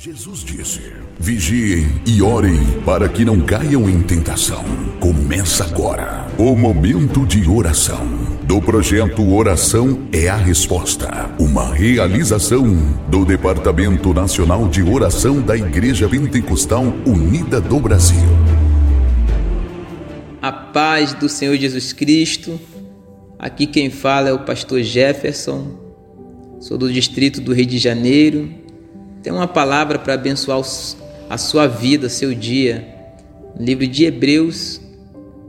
Jesus disse: Vigiem e orem para que não caiam em tentação. Começa agora o momento de oração do projeto Oração é a Resposta, uma realização do Departamento Nacional de Oração da Igreja Pentecostal Unida do Brasil. A paz do Senhor Jesus Cristo. Aqui quem fala é o pastor Jefferson. Sou do distrito do Rio de Janeiro tem uma palavra para abençoar a sua vida, seu dia. livro de Hebreus,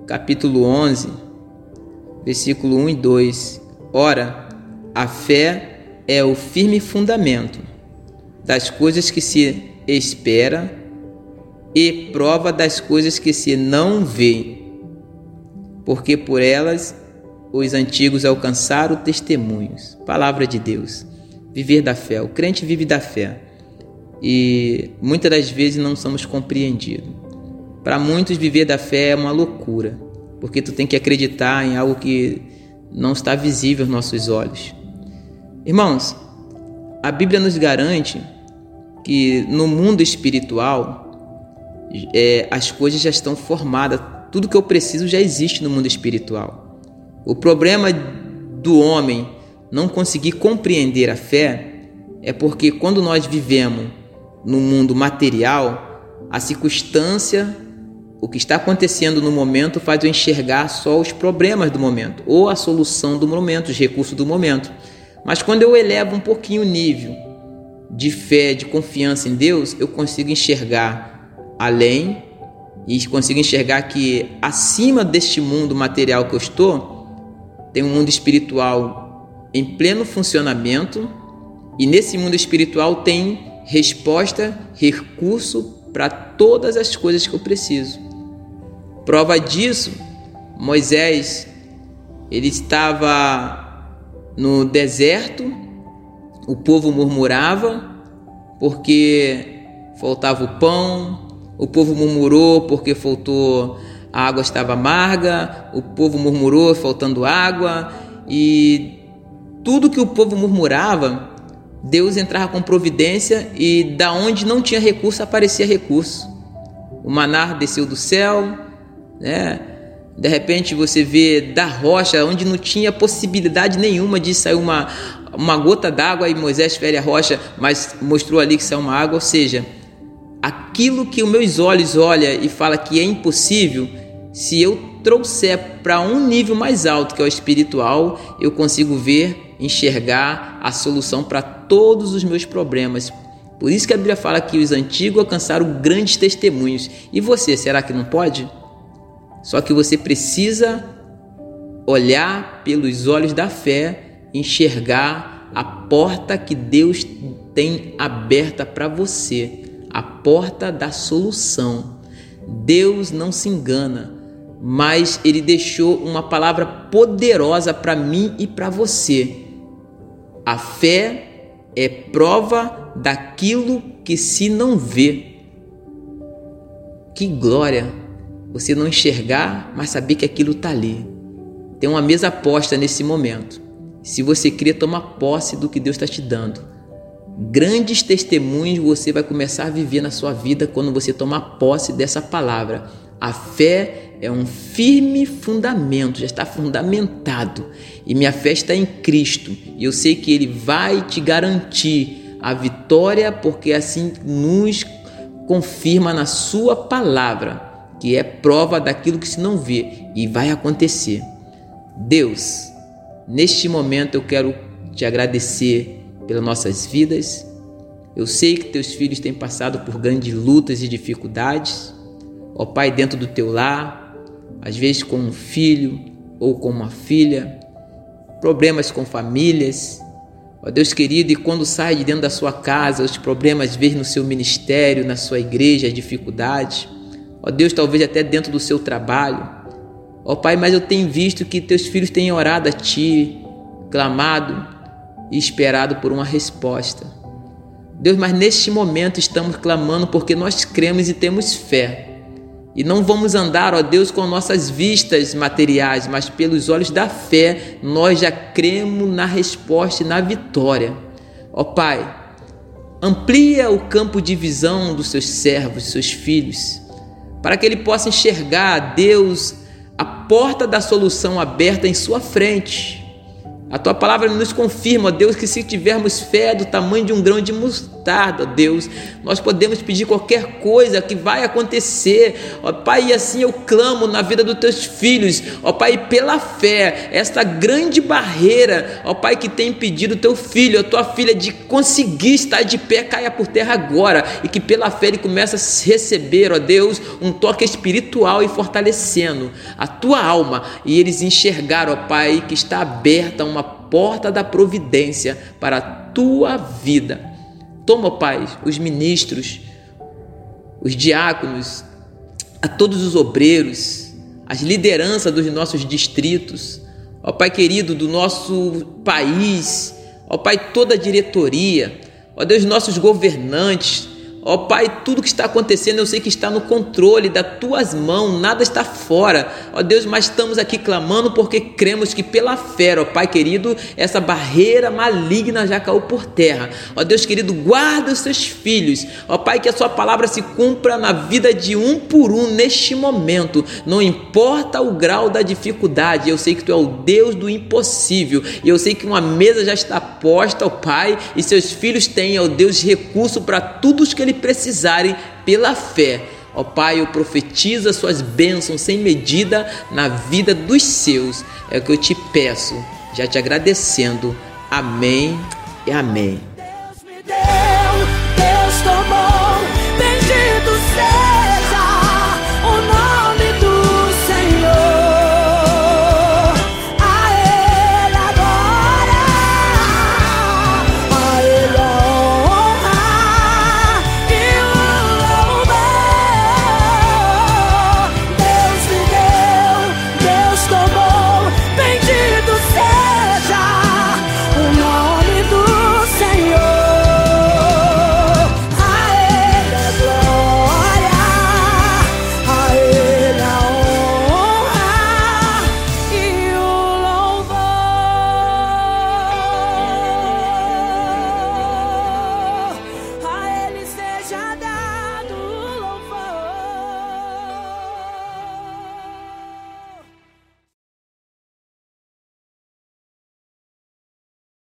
capítulo 11, versículo 1 e 2. Ora, a fé é o firme fundamento das coisas que se espera e prova das coisas que se não vê, porque por elas os antigos alcançaram testemunhos. Palavra de Deus. Viver da fé. O crente vive da fé e muitas das vezes não somos compreendidos. Para muitos, viver da fé é uma loucura, porque tu tem que acreditar em algo que não está visível aos nossos olhos. Irmãos, a Bíblia nos garante que no mundo espiritual é, as coisas já estão formadas, tudo que eu preciso já existe no mundo espiritual. O problema do homem não conseguir compreender a fé é porque quando nós vivemos no mundo material, a circunstância, o que está acontecendo no momento faz eu enxergar só os problemas do momento ou a solução do momento, os recursos do momento. Mas quando eu elevo um pouquinho o nível de fé, de confiança em Deus, eu consigo enxergar além e consigo enxergar que acima deste mundo material que eu estou, tem um mundo espiritual em pleno funcionamento e nesse mundo espiritual tem resposta, recurso para todas as coisas que eu preciso. Prova disso, Moisés, ele estava no deserto, o povo murmurava porque faltava o pão, o povo murmurou porque faltou a água estava amarga, o povo murmurou faltando água e tudo que o povo murmurava Deus entrava com providência e da onde não tinha recurso aparecia recurso. O manar desceu do céu, né? De repente você vê da rocha onde não tinha possibilidade nenhuma de sair uma, uma gota d'água e Moisés fere a rocha, mas mostrou ali que saiu uma água, ou seja, aquilo que os meus olhos olham e fala que é impossível, se eu trouxer para um nível mais alto que é o espiritual, eu consigo ver, enxergar a solução para todos os meus problemas. Por isso que a Bíblia fala que os antigos alcançaram grandes testemunhos. E você, será que não pode? Só que você precisa olhar pelos olhos da fé, enxergar a porta que Deus tem aberta para você, a porta da solução. Deus não se engana, mas ele deixou uma palavra poderosa para mim e para você. A fé é prova daquilo que se não vê. Que glória! Você não enxergar, mas saber que aquilo está ali. Tem uma mesa posta nesse momento. Se você queria tomar posse do que Deus está te dando, grandes testemunhos você vai começar a viver na sua vida quando você tomar posse dessa palavra. A fé é um firme fundamento, já está fundamentado. E minha fé está em Cristo. E eu sei que Ele vai te garantir a vitória, porque assim nos confirma na Sua palavra, que é prova daquilo que se não vê e vai acontecer. Deus, neste momento eu quero te agradecer pelas nossas vidas. Eu sei que teus filhos têm passado por grandes lutas e dificuldades ó Pai, dentro do teu lar, às vezes com um filho ou com uma filha, problemas com famílias, ó Deus querido, e quando sai de dentro da sua casa, os problemas vêm no seu ministério, na sua igreja, as dificuldades, ó Deus, talvez até dentro do seu trabalho, ó Pai, mas eu tenho visto que teus filhos têm orado a Ti, clamado e esperado por uma resposta. Deus, mas neste momento estamos clamando porque nós cremos e temos fé e não vamos andar, ó Deus, com nossas vistas materiais, mas pelos olhos da fé, nós já cremos na resposta e na vitória. Ó Pai, Amplia o campo de visão dos seus servos, seus filhos, para que ele possa enxergar, Deus, a porta da solução aberta em sua frente a tua palavra nos confirma, Deus, que se tivermos fé do tamanho de um grão de mostarda, Deus, nós podemos pedir qualquer coisa que vai acontecer. Ó Pai, e assim eu clamo na vida dos teus filhos, ó Pai, pela fé, esta grande barreira, ó Pai, que tem impedido teu filho, a tua filha de conseguir estar de pé, caia por terra agora, e que pela fé ele comece a receber, ó Deus, um toque espiritual e fortalecendo a tua alma, e eles enxergaram, ó Pai, que está aberta uma porta da providência para a tua vida. Toma, Pai, os ministros, os diáconos, a todos os obreiros, as lideranças dos nossos distritos, ó Pai querido, do nosso país, ó Pai, toda a diretoria, ó Deus, nossos governantes, Ó Pai, tudo que está acontecendo eu sei que está no controle das tuas mãos, nada está fora. Ó Deus, mas estamos aqui clamando porque cremos que pela fé, ó Pai querido, essa barreira maligna já caiu por terra. Ó Deus querido, guarda os seus filhos. Ó Pai, que a sua palavra se cumpra na vida de um por um neste momento. Não importa o grau da dificuldade, eu sei que tu é o Deus do impossível. E eu sei que uma mesa já está posta, ó Pai, e seus filhos têm, ó Deus, recurso para tudo que eles precisarem pela fé. Ó Pai, eu profetizo as suas bênçãos sem medida na vida dos seus. É o que eu te peço, já te agradecendo. Amém e amém.